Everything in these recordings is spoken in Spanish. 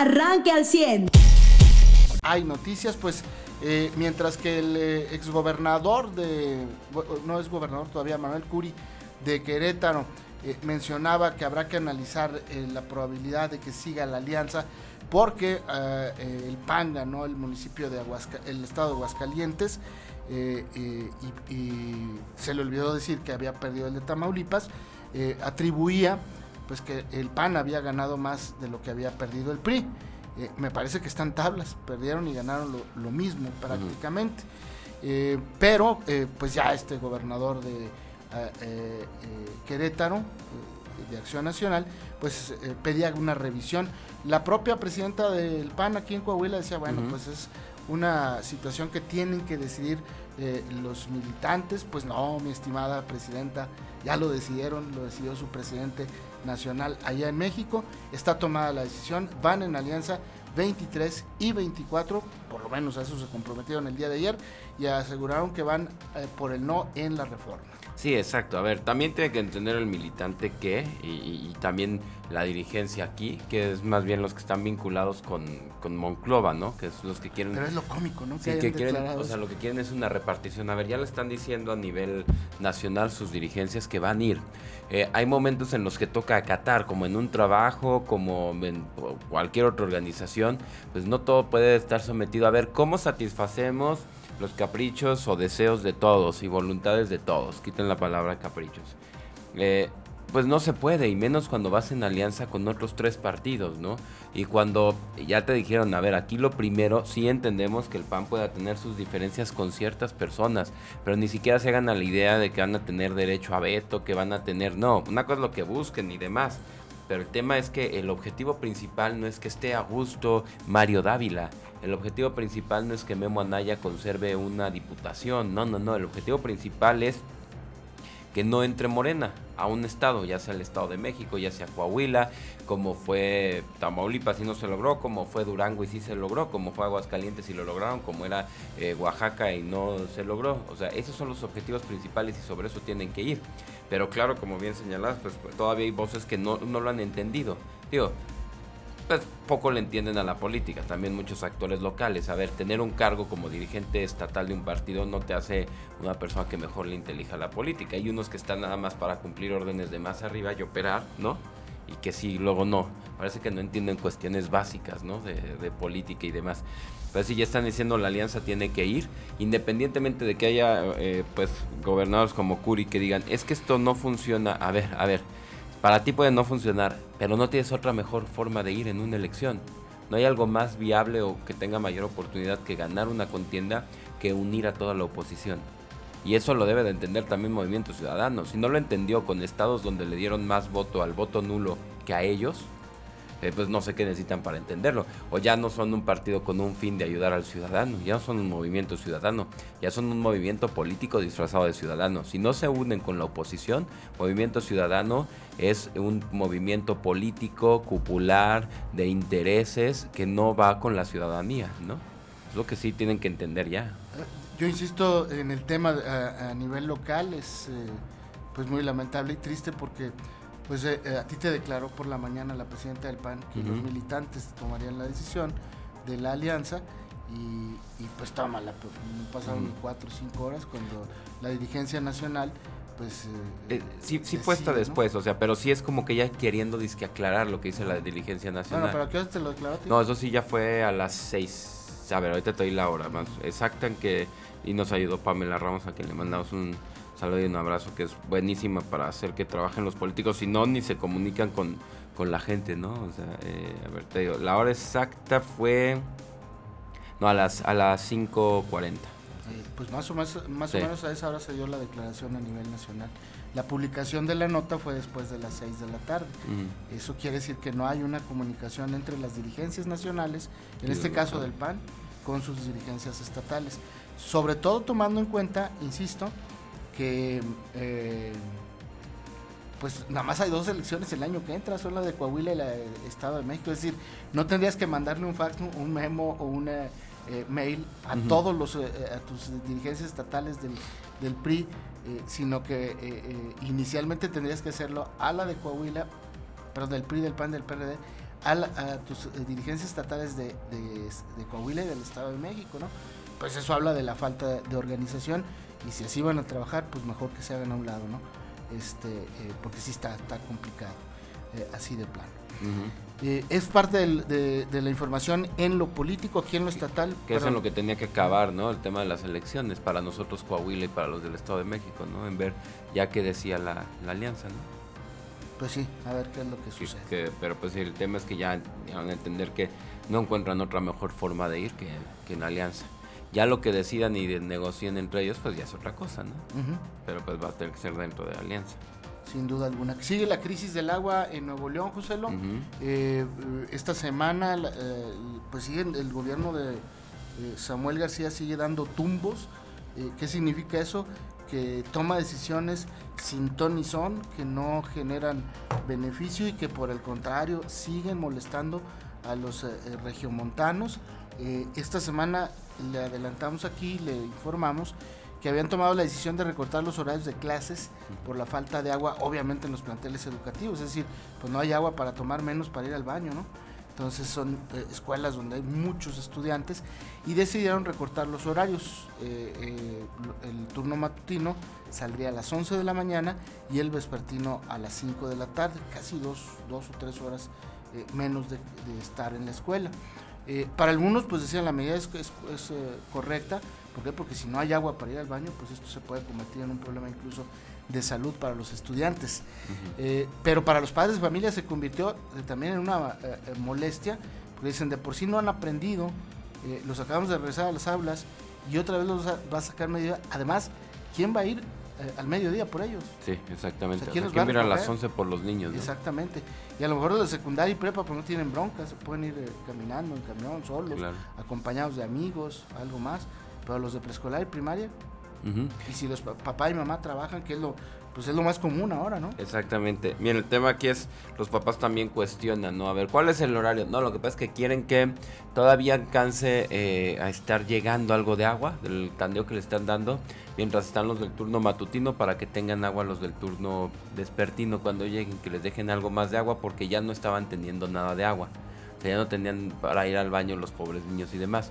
arranque al 100. Hay noticias, pues eh, mientras que el eh, exgobernador de, no es gobernador todavía, Manuel Curi, de Querétaro, eh, mencionaba que habrá que analizar la probabilidad de que siga la alianza porque el PAN ganó el municipio de el estado de Aguascalientes y, se le olvidó decir que había perdido el de Tamaulipas, atribuía pues que el PAN había ganado más de lo que había perdido el PRI. Eh, me parece que están tablas, perdieron y ganaron lo, mismo prácticamente. Eh, pero eh, pues ya este gobernador de Querétaro, de Acción Nacional, pues pedía una revisión. La propia presidenta del PAN aquí en Coahuila decía, bueno, pues es una situación que tienen que decidir los militantes. Pues no, mi estimada presidenta, ya lo decidieron, lo decidió su presidente nacional allá en México. Está tomada la decisión, van en alianza 23 y 24, por lo menos a eso se comprometieron el día de ayer y aseguraron que van eh, por el no en la reforma. Sí, exacto. A ver, también tiene que entender el militante que, y, también la dirigencia aquí, que es más bien los que están vinculados con, con Monclova, ¿no? Que es los que quieren... Pero es lo cómico, ¿no? Sí, que, quieren, o sea, lo que quieren es una repartición. A ver, ya le están diciendo a nivel nacional sus dirigencias que van a ir. Eh, hay momentos en los que toca acatar, como en un trabajo, como en cualquier otra organización, pues no todo puede estar sometido a ver cómo satisfacemos los caprichos o deseos de todos y voluntades de todos. Quiten la palabra caprichos. Eh, pues no se puede, y menos cuando vas en alianza con otros tres partidos, ¿no? Y cuando ya te dijeron, a ver, aquí lo primero, sí entendemos que el PAN pueda tener sus diferencias con ciertas personas, pero ni siquiera se hagan a la idea de que van a tener derecho a veto, que van a tener, no, una cosa es lo que busquen y demás. Pero el tema es que el objetivo principal no es que esté a gusto Mario Dávila, el objetivo principal no es que Memo Anaya conserve una diputación, no, no, no, el objetivo principal es que no entre Morena a un estado, ya sea el Estado de México, ya sea Coahuila, como fue Tamaulipas y no se logró, como fue Durango y sí se logró, como fue Aguascalientes y lo lograron, como era eh, Oaxaca y no se logró. O sea, esos son los objetivos principales y sobre eso tienen que ir. Pero claro, como bien señalas, pues, pues todavía hay voces que no, no lo han entendido. Digo, pues poco le entienden a la política, también muchos actores locales. A ver, tener un cargo como dirigente estatal de un partido no te hace una persona que mejor le intelija la política. Hay unos que están nada más para cumplir órdenes de más arriba y operar, ¿no? Y que sí, luego no. Parece que no entienden cuestiones básicas, ¿no? De, política y demás. Pero si ya están diciendo la alianza tiene que ir, independientemente de que haya, eh, pues, gobernadores como Curi que digan, es que esto no funciona. A ver, a ver para ti puede no funcionar, pero no tienes otra mejor forma de ir en una elección. No hay algo más viable o que tenga mayor oportunidad que ganar una contienda que unir a toda la oposición. Y eso lo debe de entender también Movimiento Ciudadano. Si no lo entendió con estados donde le dieron más voto al voto nulo que a ellos, eh, pues no sé qué necesitan para entenderlo. O ya no son un partido con un fin de ayudar al ciudadano, ya no son un movimiento ciudadano, ya son un movimiento político disfrazado de ciudadano. Si no se unen con la oposición, movimiento ciudadano es un movimiento político, cupular, de intereses que no va con la ciudadanía, ¿no? Es lo que sí tienen que entender ya. Yo insisto en el tema a, nivel local, es eh, pues muy lamentable y triste porque pues eh, eh, a ti te declaró por la mañana la presidenta del PAN que los militantes tomarían la decisión de la alianza y, pues tómala, pues, no pasaron ni cuatro o cinco horas cuando la dirigencia nacional pues... Eh, sí, sí fue hasta después, o sea, pero sí es como que ya queriendo disque aclarar lo que dice la dirigencia nacional. Bueno, pero ¿a qué hora te lo declaró? No, eso sí ya fue a las seis. A ver, ahorita te doy la hora más exacta en que... Y nos ayudó Pamela Ramos a quien le mandamos un saludo y un abrazo que es buenísima para hacer que trabajen los políticos, si no, ni se comunican con, con la gente, ¿no? O sea, eh, a ver, te digo, la hora exacta fue, no, a las, a las 5.40. Pues más o, más, más o menos a esa hora se dio la declaración a nivel nacional. La publicación de la nota fue después de las 6 de la tarde. Eso quiere decir que no hay una comunicación entre las dirigencias nacionales, en este caso del PAN, con sus dirigencias estatales. Sobre todo tomando en cuenta, insisto, que eh, pues nada más hay dos elecciones el año que entra, son la de Coahuila y la de Estado de México. Es decir, no tendrías que mandarle un fax, un memo o una eh, mail a todos los, eh, a tus dirigencias estatales del, del PRI, sino que inicialmente tendrías que hacerlo a la de Coahuila, perdón, del PRI, del PAN, del PRD, a, tus eh, dirigencias estatales de, Coahuila y del Estado de México, ¿no? Pues eso habla de la falta de, organización y si así van a trabajar, pues mejor que se hagan a un lado, ¿no? Este, eh, porque sí está, está complicado, eh, así de plano. es parte de, la información en lo político, aquí en lo estatal. Que es en lo que tenía que acabar, ¿no? El tema de las elecciones para nosotros Coahuila y para los del Estado de México, ¿no? En ver ya que decía la, la alianza, ¿no? Pues sí, a ver qué es lo que sucede. pero pues el tema es que ya van a entender que no encuentran otra mejor forma de ir que, que en alianza. Ya lo que decidan y negocien entre ellos, pues ya es otra cosa, ¿no? Pero pues va a tener que ser dentro de alianza. Sin duda alguna. Sigue la crisis del agua en Nuevo León, José eh, esta semana, eh, pues sigue el gobierno de eh, Samuel García sigue dando tumbos. ¿Qué significa eso? que toma decisiones sin ton ni son, que no generan beneficio y que por el contrario siguen molestando a los eh, eh, regiomontanos. Eh, esta semana le adelantamos aquí, le informamos que habían tomado la decisión de recortar los horarios de clases por la falta de agua, obviamente en los planteles educativos, es decir, pues no hay agua para tomar menos para ir al baño, ¿no? Entonces son escuelas donde hay muchos estudiantes y decidieron recortar los horarios. El turno matutino saldría a las 11 de la mañana y el vespertino a las 5 de la tarde, casi dos, dos o tres horas menos de, estar en la escuela. para algunos, pues decían, la medida es, es, es correcta. ¿Por qué? Porque si no hay agua para ir al baño, pues esto se puede convertir en un problema incluso de salud para los estudiantes. Eh, pero para los padres de familia se convirtió eh, también en una eh, molestia, porque dicen, de por sí no han aprendido, los acabamos de regresar a las aulas y otra vez los va a sacar mediodía. Además, ¿quién va a ir al mediodía por ellos? Sí, exactamente. ¿quién, a las 11 por los niños? Exactamente. Y a lo mejor los de secundaria y prepa pues no tienen broncas, se pueden ir caminando en camión, solos, acompañados de amigos, algo más. Pero los de preescolar y primaria, y si los papá y mamá trabajan, que es lo, pues es lo más común ahora, ¿no? Exactamente. Bien, el tema aquí es, los papás también cuestionan, ¿no? A ver, ¿cuál es el horario? No, lo que pasa es que quieren que todavía alcance eh, a estar llegando algo de agua, del tandeo que le están dando, mientras están los del turno matutino, para que tengan agua los del turno despertino cuando lleguen, que les dejen algo más de agua, porque ya no estaban teniendo nada de agua. O sea, ya no tenían para ir al baño los pobres niños y demás.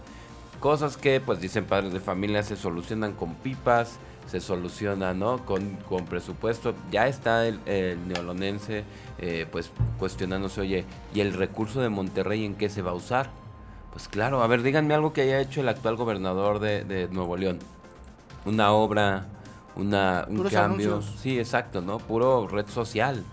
Cosas que, pues dicen padres de familia, se solucionan con pipas, se solucionan, ¿no? Con, con presupuesto. Ya está el, neolonense, eh, pues cuestionándose, oye, ¿y el recurso de Monterrey en qué se va a usar? Pues claro, a ver, díganme algo que haya hecho el actual gobernador de, Nuevo León. Una obra, una, un cambio. Sí, exacto, ¿no? Puro red social.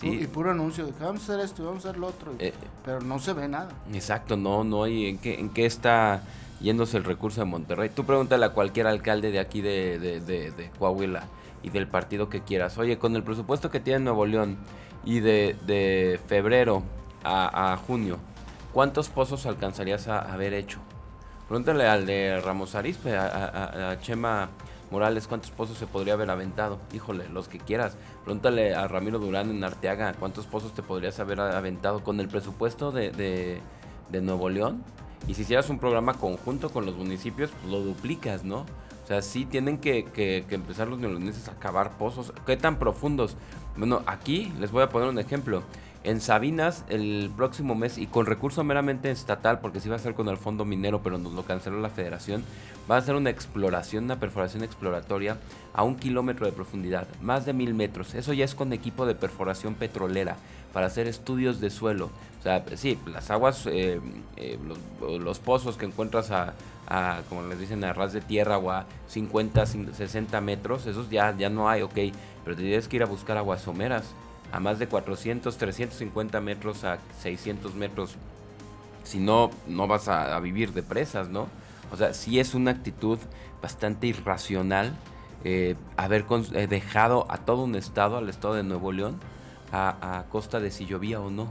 Y puro anuncio de que vamos a hacer esto y vamos a hacer lo otro. Eh, pero no se ve nada. Exacto, no, no hay en qué, en qué está yéndose el recurso de Monterrey. Tú pregúntale a cualquier alcalde de aquí de, de, Coahuila y del partido que quieras. Oye, con el presupuesto que tiene Nuevo León y de, febrero a, junio, ¿cuántos pozos alcanzarías a haber hecho? Pregúntale al de Ramos Arispe, a, Chema Morales, ¿cuántos pozos se podría haber aventado? Híjole, los que quieras. Pregúntale a Ramiro Durán en Arteaga, ¿cuántos pozos te podrías haber aventado con el presupuesto de, de Nuevo León? Y si hicieras un programa conjunto con los municipios, pues lo duplicas, ¿no? O sea, sí tienen que, empezar los neoloneses a cavar pozos. ¿Qué tan profundos? Bueno, aquí les voy a poner un ejemplo. En Sabinas, el próximo mes, y con recurso meramente estatal, porque sí va a ser con el fondo minero, pero nos lo canceló la federación, va a ser una exploración, una perforación exploratoria a un kilómetro de profundidad, más de mil metros. Eso ya es con equipo de perforación petrolera, para hacer estudios de suelo. O sea, sí, las aguas, eh, eh, los, pozos que encuentras a, como les dicen, a ras de tierra o a 50, 60 metros, esos ya, ya no hay, ok. Pero tienes que ir a buscar aguas someras a más de 400, 350 metros a 600 metros. Si no, no vas a, vivir de presas, ¿no? O sea, sí es una actitud bastante irracional eh, haber dejado a todo un estado, al estado de Nuevo León, a costa de si llovía o no.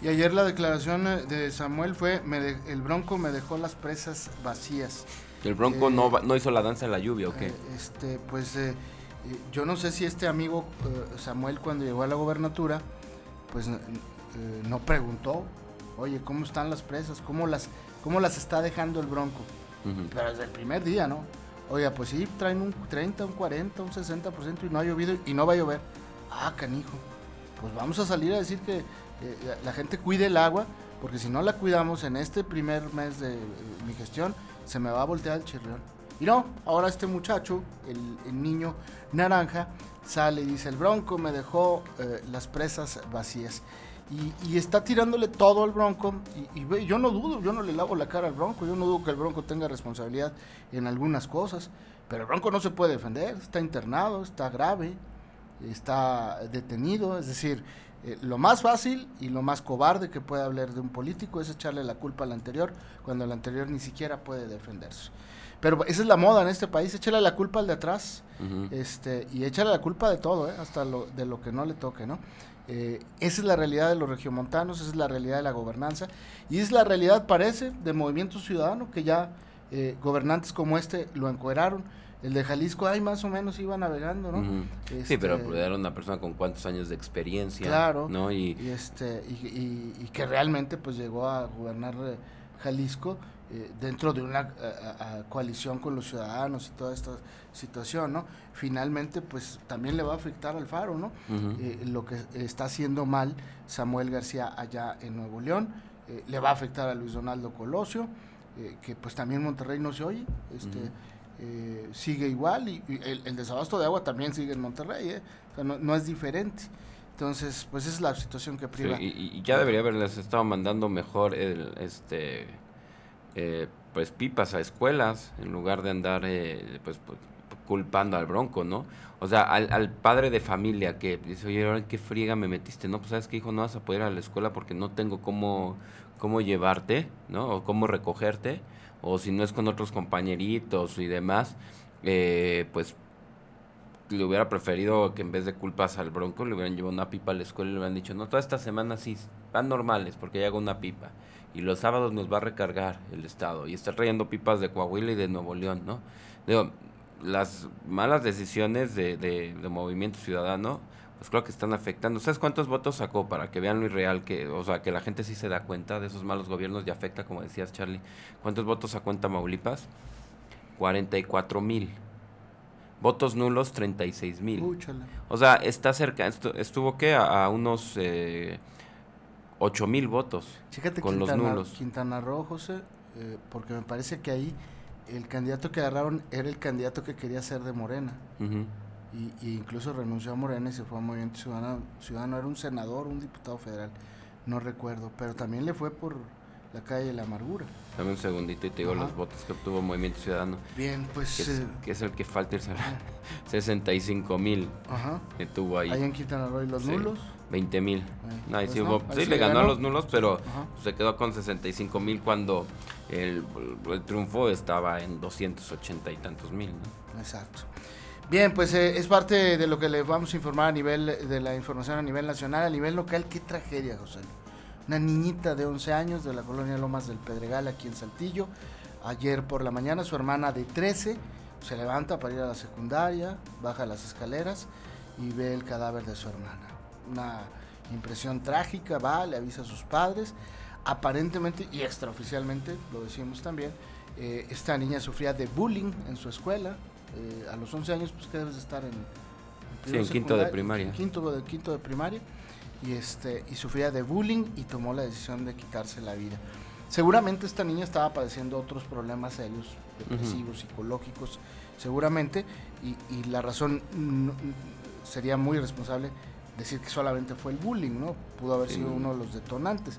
Y ayer la declaración eh, de Samuel fue, el Bronco me dejó las presas vacías. ¿El Bronco no, eh, no hizo la danza en la lluvia o qué? Eh, este, pues yo no sé si este amigo Samuel cuando llegó a la gobernatura, pues no preguntó, oye, ¿cómo están las presas? ¿Cómo las, cómo las está dejando el Bronco? Pero desde el primer día, ¿no? Oiga, pues sí, traen un 30, un 40, un 60% y no ha llovido y no va a llover. Ah, canijo. Pues vamos a salir a decir que la gente cuide el agua, porque si no la cuidamos en este primer mes de mi gestión, se me va a voltear el chirrión. Y no, ahora este muchacho, el, niño naranja, sale y dice, el bronco me dejó las presas vacías. Y, está tirándole todo al Bronco. Y, y, yo no dudo, yo no le lavo la cara al Bronco. Yo no dudo que el Bronco tenga responsabilidad en algunas cosas. Pero el Bronco no se puede defender. Está internado, está grave, está detenido. Es decir, eh, lo más fácil y lo más cobarde que puede hablar de un político es echarle la culpa al anterior cuando el anterior ni siquiera puede defenderse. Pero esa es la moda en este país, echarle la culpa al de atrás este, y echarle la culpa de todo, ¿eh? hasta lo, de lo que no le toque, ¿no? Eh, esa es la realidad de los regiomontanos, esa es la realidad de la gobernanza y es la realidad, parece, de Movimiento Ciudadano, que ya eh, gobernantes como este lo encueraron. El de Jalisco, ahí más o menos iba navegando, ¿no? sí, pero este, era una persona con cuántos años de experiencia. Claro. ¿no? Y, este, y, que realmente pues llegó a gobernar eh, Jalisco eh, dentro de una coalición con los ciudadanos y toda esta situación, ¿no? Finalmente, pues también le va a afectar al Faro, ¿no? Eh, lo que está haciendo mal Samuel García allá en Nuevo León, eh, le va a afectar a Luis Donaldo Colosio, que pues también Monterrey no se oye, este, sigue igual y, el, desabasto de agua también sigue en Monterrey, o sea, no, es diferente. Entonces, pues esa es la situación que priva. y, ya debería haberles estado mandando mejor el, este eh, pues pipas a escuelas en lugar de andar eh, pues, pues, culpando al bronco, ¿no? O sea, al, padre de familia que dice, oye, ¿ahora qué friega me metiste? No, pues sabes que hijo, no vas a poder ir a la escuela porque no tengo cómo, cómo llevarte, ¿no? O cómo recogerte, o si no es con otros compañeritos y demás, eh, pues le hubiera preferido que en vez de culpas al bronco le hubieran llevado una pipa a la escuela y le hubieran dicho, no, toda esta semana sí van normales porque ya hago una pipa y los sábados nos va a recargar el Estado y está trayendo pipas de Coahuila y de Nuevo León, ¿no? Digo, las malas decisiones de, de, Movimiento Ciudadano, pues creo que están afectando. ¿Sabes cuántos votos sacó para que vean lo irreal que, o sea, que la gente sí se da cuenta de esos malos gobiernos y afecta, como decías Charlie? ¿Cuántos votos sacó en Tamaulipas? 44 mil. Votos nulos, 36 mil. O sea, está cerca, estuvo que a, unos... Eh, 8 mil votos con los nulos. Quintana Roo, José, eh, porque me parece que ahí el candidato que agarraron era el candidato que quería ser de Morena. Y, incluso renunció a Morena y se fue a Movimiento Ciudadano. Ciudadano era un senador, un diputado federal, no recuerdo, pero también le fue por la calle de la amargura. Dame un segundito y te digo los votos que obtuvo Movimiento Ciudadano. Bien, pues... Que es, eh, el que falta el 65 mil que tuvo ahí. Ahí en Quintana Roo y los nulos. 20 mil. Pues sí, le ganó, a los nulos, pero se quedó con 65 mil cuando el, triunfo estaba en 280 y tantos mil. Exacto. Bien, pues eh, es parte de lo que le vamos a informar a nivel de la información a nivel nacional, a nivel local. Qué tragedia, José. Una niñita de 11 años de la colonia Lomas del Pedregal, aquí en Saltillo. Ayer por la mañana su hermana de 13 se levanta para ir a la secundaria, baja las escaleras y ve el cadáver de su hermana una impresión trágica, va, le avisa a sus padres. Aparentemente y extraoficialmente, lo decimos también, eh, esta niña sufría de bullying en su escuela. Eh, a los 11 años, pues que debes de estar en, en quinto de primaria. quinto de, quinto de primaria. Y, este, y sufría de bullying y tomó la decisión de quitarse la vida. Seguramente esta niña estaba padeciendo otros problemas serios, depresivos, psicológicos, seguramente, y, y la razón sería muy responsable decir que solamente fue el bullying, ¿no? Pudo haber sido uno de los detonantes.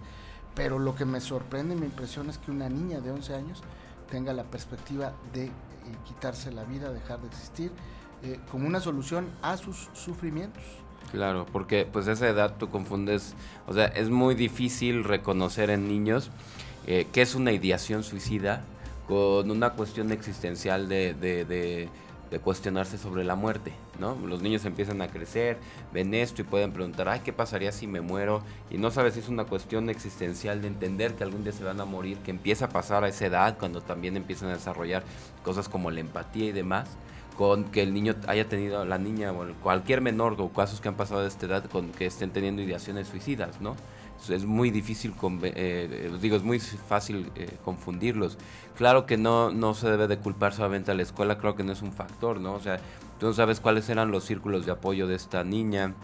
Pero lo que me sorprende y me impresiona es que una niña de 11 años tenga la perspectiva de quitarse la vida, dejar de existir, eh, como una solución a sus sufrimientos. Claro, porque pues esa edad tú confundes, o sea, es muy difícil reconocer en niños eh, que es una ideación suicida con una cuestión existencial de de cuestionarse sobre la muerte, ¿no? Los niños empiezan a crecer, ven esto y pueden preguntar, ay, ¿qué pasaría si me muero? Y no sabes si es una cuestión existencial de entender que algún día se van a morir, que empieza a pasar a esa edad cuando también empiezan a desarrollar cosas como la empatía y demás, con que el niño haya tenido, la niña o cualquier menor o casos que han pasado de esta edad con que estén teniendo ideaciones suicidas, ¿no? Es muy difícil, eh, eh, digo, es muy fácil eh, confundirlos. Claro que no, no se debe de culpar solamente a la escuela, creo que no es un factor, ¿no? O sea, tú no sabes cuáles eran los círculos de apoyo de esta niña,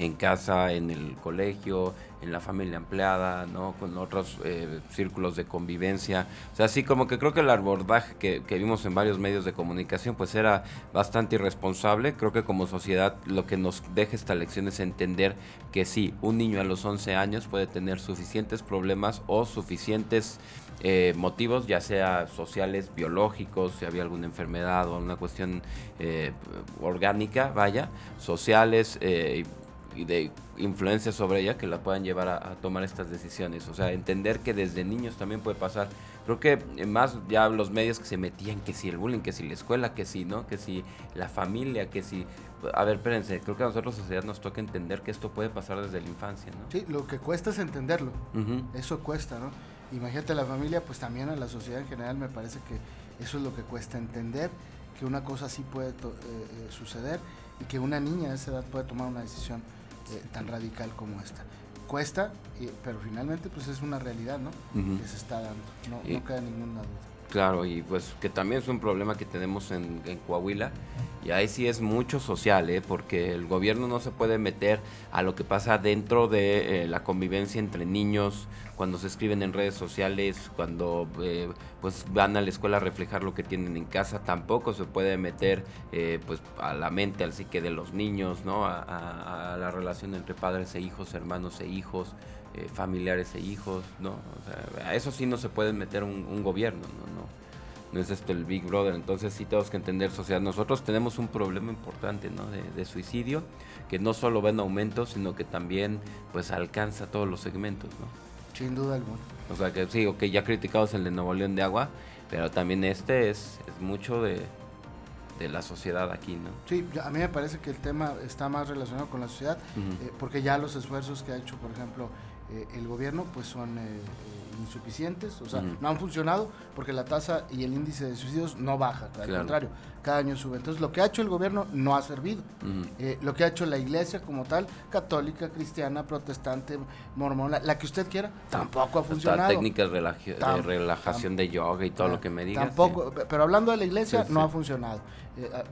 en casa, en el colegio, en la familia empleada, ¿no? Con otros eh, círculos de convivencia. O sea, así como que creo que el abordaje que, vimos en varios medios de comunicación, pues era bastante irresponsable. Creo que como sociedad lo que nos deja esta lección es entender que sí, un niño a los 11 años puede tener suficientes problemas o suficientes eh, motivos, ya sea sociales, biológicos, si había alguna enfermedad o alguna cuestión eh, orgánica, vaya, sociales eh, y de influencia sobre ella que la puedan llevar a, tomar estas decisiones. O sea, entender que desde niños también puede pasar. Creo que más ya los medios que se metían, que si el bullying, que si la escuela, que si, ¿no? Que si la familia, que si... A ver, espérense, creo que a nosotros, sociedad, nos toca entender que esto puede pasar desde la infancia, ¿no? Sí, lo que cuesta es entenderlo. Eso cuesta, ¿no? imagínate la familia, pues también a la sociedad en general me parece que eso es lo que cuesta entender, que una cosa así puede eh, eh, suceder y que una niña de esa edad puede tomar una decisión eh, tan radical como esta. Cuesta, pero finalmente pues es una realidad, ¿no? Que se está dando, no, no queda ninguna duda. Claro, y pues que también es un problema que tenemos en, Coahuila. Y ahí sí es mucho social, ¿eh? porque el gobierno no se puede meter a lo que pasa dentro de eh, la convivencia entre niños, cuando se escriben en redes sociales, cuando eh, pues van a la escuela a reflejar lo que tienen en casa, tampoco se puede meter eh, pues a la mente, al psique de los niños, ¿no? A, a la relación entre padres e hijos, hermanos e hijos. Eh, familiares e hijos, ¿no? O sea, a eso sí no se puede meter un, gobierno, ¿no? ¿no? No es esto el Big Brother, entonces sí tenemos que entender sociedad. Nosotros tenemos un problema importante, ¿no? De, suicidio, que no solo va en aumento, sino que también, pues, alcanza todos los segmentos, ¿no? Sin duda alguna. O sea, que sí, ok, ya criticamos el de Nuevo León de Agua, pero también este es, es mucho de, de la sociedad aquí, ¿no? Sí, a mí me parece que el tema está más relacionado con la sociedad, eh, porque ya los esfuerzos que ha hecho, por ejemplo, eh, el gobierno pues son eh, eh, insuficientes, o sea, no han funcionado porque la tasa y el índice de suicidios no baja, al contrario, cada año sube. Entonces, lo que ha hecho el gobierno no ha servido. lo que ha hecho la iglesia como tal, católica, cristiana, protestante, mormona, la que usted quiera, tampoco ha funcionado. técnicas de relajación de yoga y todo lo que me digas. Tampoco, pero hablando de la iglesia, no ha funcionado.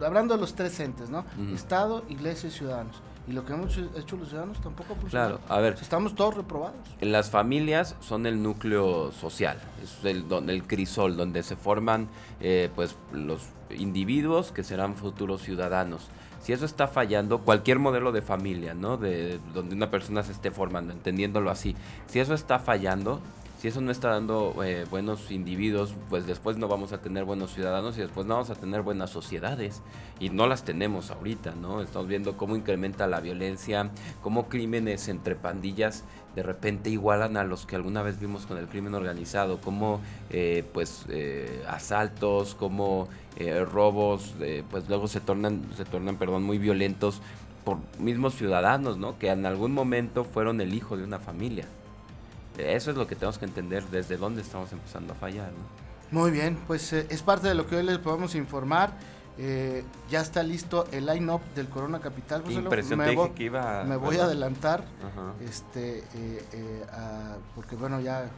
hablando de los tres entes, ¿no? Estado, iglesia y ciudadanos. Y lo que hemos hecho los ciudadanos tampoco ha Claro, a ver. Estamos todos reprobados. Las familias son el núcleo social, es el, el crisol donde se forman eh, pues los individuos que serán futuros ciudadanos. Si eso está fallando, cualquier modelo de familia, ¿no? De donde una persona se esté formando, entendiéndolo así. Si eso está fallando, si eso no está dando eh, buenos individuos, pues después no vamos a tener buenos ciudadanos y después no vamos a tener buenas sociedades. Y no las tenemos ahorita, ¿no? Estamos viendo cómo incrementa la violencia, cómo crímenes entre pandillas de repente igualan a los que alguna vez vimos con el crimen organizado, como eh, pues eh, asaltos, como robos, pues luego se tornan, se tornan, perdón, muy violentos por mismos ciudadanos, ¿no? Que en algún momento fueron el hijo de una familia. Eso es lo que tenemos que entender desde dónde estamos empezando a fallar. Muy bien, pues eh, es parte de lo que hoy les podemos informar. Eh, ya está listo el line-up del Corona Capital. me, voy, que iba me voy a adelantar, este, eh, porque bueno, ya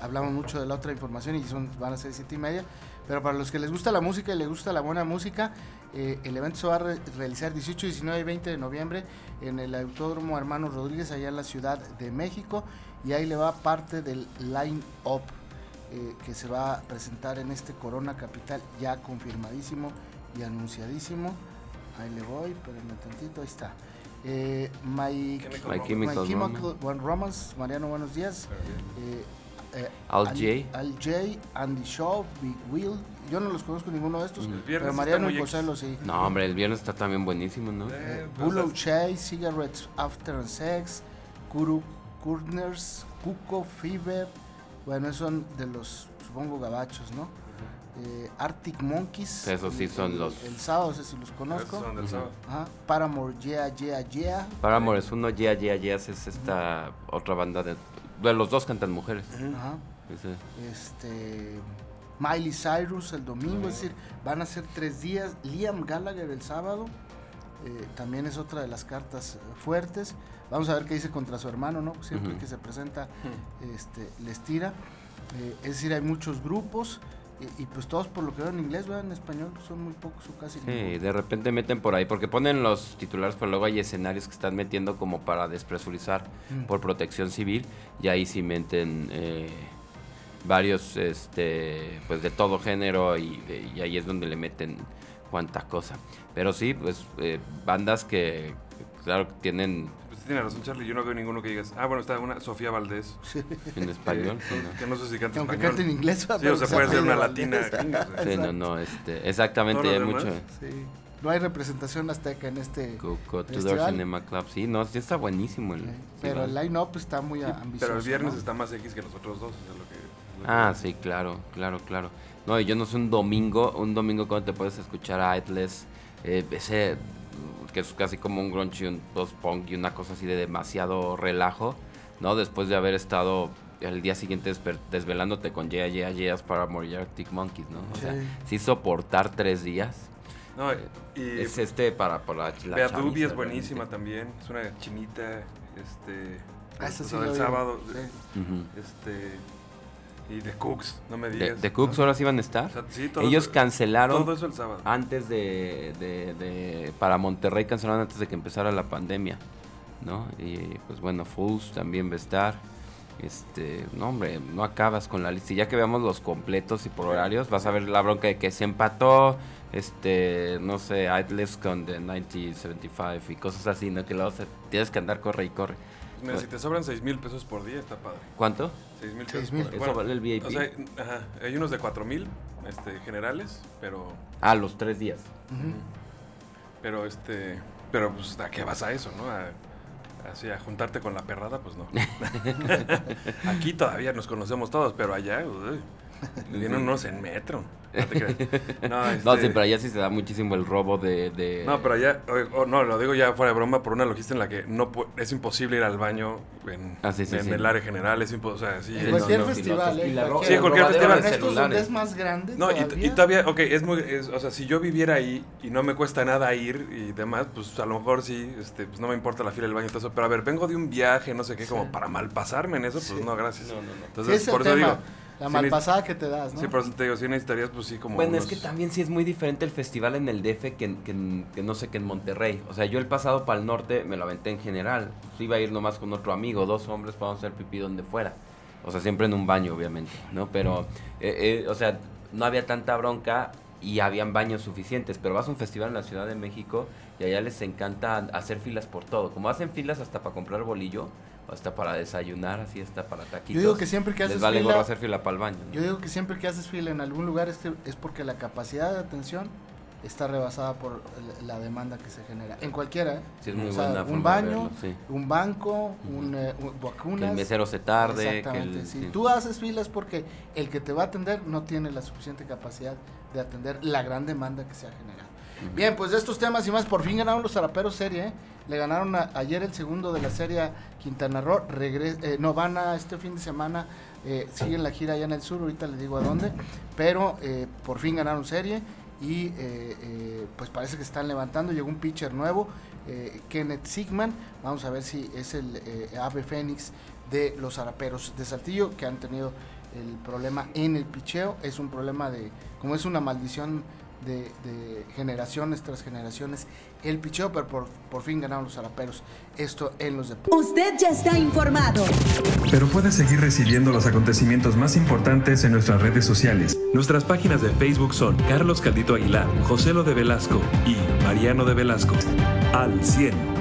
hablamos mucho de la otra información y son, van a ser siete y media. Pero para los que les gusta la música y les gusta la buena música, el evento se va a realizar 18, 19 y 20 de noviembre en el Autódromo Hermanos Rodríguez, allá en la Ciudad de México y ahí le va parte del line-up eh, que se va a presentar en este Corona Capital ya confirmadísimo y anunciadísimo. Ahí le voy, espérenme tantito, ahí está. Eh, My, Chemical, Romance. Mariano, buenos días. Eh, eh, Al J. Al J, Andy Shaw, Big Will. Yo no los conozco ninguno de estos, pero Mariano y José lo sí. No, hombre, el viernes está también buenísimo, ¿no? Eh, Bullock Chase, Cigarettes After and Sex, Kuru Kurners, Cuco, Fever, bueno, son de los, supongo, gabachos, ¿no? Eh, Arctic Monkeys. Esos sí son los. El sábado, no sé si los conozco. son del sábado. Paramore, Yeah, Yeah, Yeah. Paramore es uno, Yeah, Yeah, Yeah es esta otra banda de. de los dos cantan mujeres. Ajá. Este. Miley Cyrus el domingo, es decir, van a ser tres días. Liam Gallagher el sábado. Eh, también es otra de las cartas fuertes. Vamos a ver qué dice contra su hermano, ¿no? Siempre que se presenta, este, les tira. Eh, es decir, hay muchos grupos. Y, y pues todos por lo que veo en inglés, ¿verdad? en español son muy pocos o casi Sí, de repente meten por ahí, porque ponen los titulares, pero luego hay escenarios que están metiendo como para despresurizar Mm. por protección civil, y ahí sí meten eh, varios, este, pues de todo género, y, de- y ahí es donde le meten cuanta cosa. Pero sí, pues eh, bandas que, claro, tienen Pues tiene razón, Charlie. Yo no veo ninguno que digas. Ah, bueno, está una Sofía Valdés. en español. sí, no. que no sé si canta Aunque español. cante en inglés, Sí, pero o sea, se puede ser una latina. Gringa, o. Sí, no, no, este, exactamente, hay mucho. Sí. No hay representación azteca en este. Coco Tudor. Cinema Club, sí, no, sí está buenísimo el eh, pero el line-up está muy ambicioso. Pero el viernes ¿no? está más X que los otros dos. es lo que- lo que- Ah, sí, claro, claro, claro. No, y yo no sé un domingo, un domingo cuando te puedes escuchar a Atlas, eh, ese que es casi como un grunge y un post-punk y una cosa así de demasiado relajo, ¿no? Después de haber estado el día siguiente desvelándote con Yeah, Yeah, Yeahs para morir Arctic Monkeys, ¿no? O sea, Sí. soportar tres días. No, y Es este para, para la Bea Dubi es realmente. buenísima también. Es una chinita. Este. Ah, esa o sí el sábado. Sí. Ujú. Este. Y The Cooks, no me digas. de Cooks ¿no? horas iban a estar. O sea, sí, todo Ellos eso- cancelaron Todo eso el sábado. antes de, de- de- para Monterrey cancelaron antes de que empezara la pandemia, ¿no? Y pues bueno, Fools también va a estar. Este, no hombre, no acabas con la lista. Y ya que veamos los completos y por horarios, vas a ver la bronca de que se empató, este, no sé, Atlas con The 1975 y cosas así, ¿no? Que luego se- tienes que andar corre y corre. Mira, si te sobran 6 mil pesos por día, está padre. ¿Cuánto? 6 mil Seis pesos mil. por ¿Eso vale el VIP? O sea, ajá, hay unos de 4 mil este, generales, pero. Ah, los tres días. Pero este. Pero pues, ¿a qué vas a eso, no? A, así, a juntarte con la perrada, pues no. Aquí todavía nos conocemos todos, pero allá, uy, vienen unos en metro. No te creas. No, No, este, sí, pero allá sí se da muchísimo el robo de... de- No, pero allá, o- o no, lo digo ya fuera de broma, por una logística en la que no es imposible ir al baño en, Ah, sí, sí, en sí. el área general, es imposible, o sea, sí. En Sí, cualquier no, sí, festival, ¿eh? y Sí, en cualquier festival. de Estos donde es más grande. No, y, todavía. y todavía, ok, es muy, es- o sea, si yo viviera ahí y no me cuesta nada ir y demás, pues a lo mejor sí, este, pues no me importa la fila del baño y todo eso, pero a ver, vengo de un viaje, no sé qué, como Sí. para malpasarme en eso, pues Sí. no, gracias. No, no, no. Sí, Entonces, por eso tema, digo, La sí malpasada que te das, ¿no? Sí, por eso te digo, sí necesitarías, pues sí, como Bueno, es que también sí es muy diferente el festival en el DF que, en- que en- que no sé, que en Monterrey. O sea, yo el pasado para el norte me lo aventé en general. Pues iba a ir nomás con otro amigo, dos hombres para hacer pipí donde fuera. O sea, siempre en un baño, obviamente, ¿no? Pero, eh, eh, o sea, no había tanta bronca y habían baños suficientes. Pero vas a un festival en la Ciudad de México y allá les encanta hacer filas por todo. Como hacen filas hasta para comprar bolillo, hasta para desayunar, así hasta para taquitos. Yo digo que siempre que les haces vale fila, gorro hacer fila para el baño. ¿no? yo digo que siempre que haces fila en algún lugar es, que- es porque la capacidad de atención está rebasada por la demanda que se genera. En cualquiera, ¿eh? Sí, es muy O sea, buena un forma de baño, verlo, sí. un banco, un, eh, un- Que vacunas. el mesero se tarde. Que Exactamente. el, sí. tú haces filas porque el que te va a atender no tiene la suficiente capacidad de atender la gran demanda que se ha generado. Bien, pues de estos temas y más, por fin ganaron los zaraperos serie. ¿eh? Le ganaron ayer el segundo de la serie Quintana Roo. regre- eh, no van a este fin de semana, eh, siguen la gira allá en el sur, ahorita les digo a dónde. Pero eh, por fin ganaron serie y eh, eh, pues parece que están levantando. Llegó un pitcher nuevo, Kenneth Sigman. Vamos a ver si es el ave fénix de los zaraperos de Saltillo que han tenido el problema en el picheo. Es un problema de, como es una maldición de, de generaciones tras generaciones, el picheo, pero por, por fin ganaron los zaraperos. Esto en los deportes. Usted ya está informado. Pero puedes seguir recibiendo los acontecimientos más importantes en nuestras redes sociales. Nuestras páginas de Facebook son Carlos Caldito Aguilar, José Lo de Velasco y Mariano de Velasco. Al 100.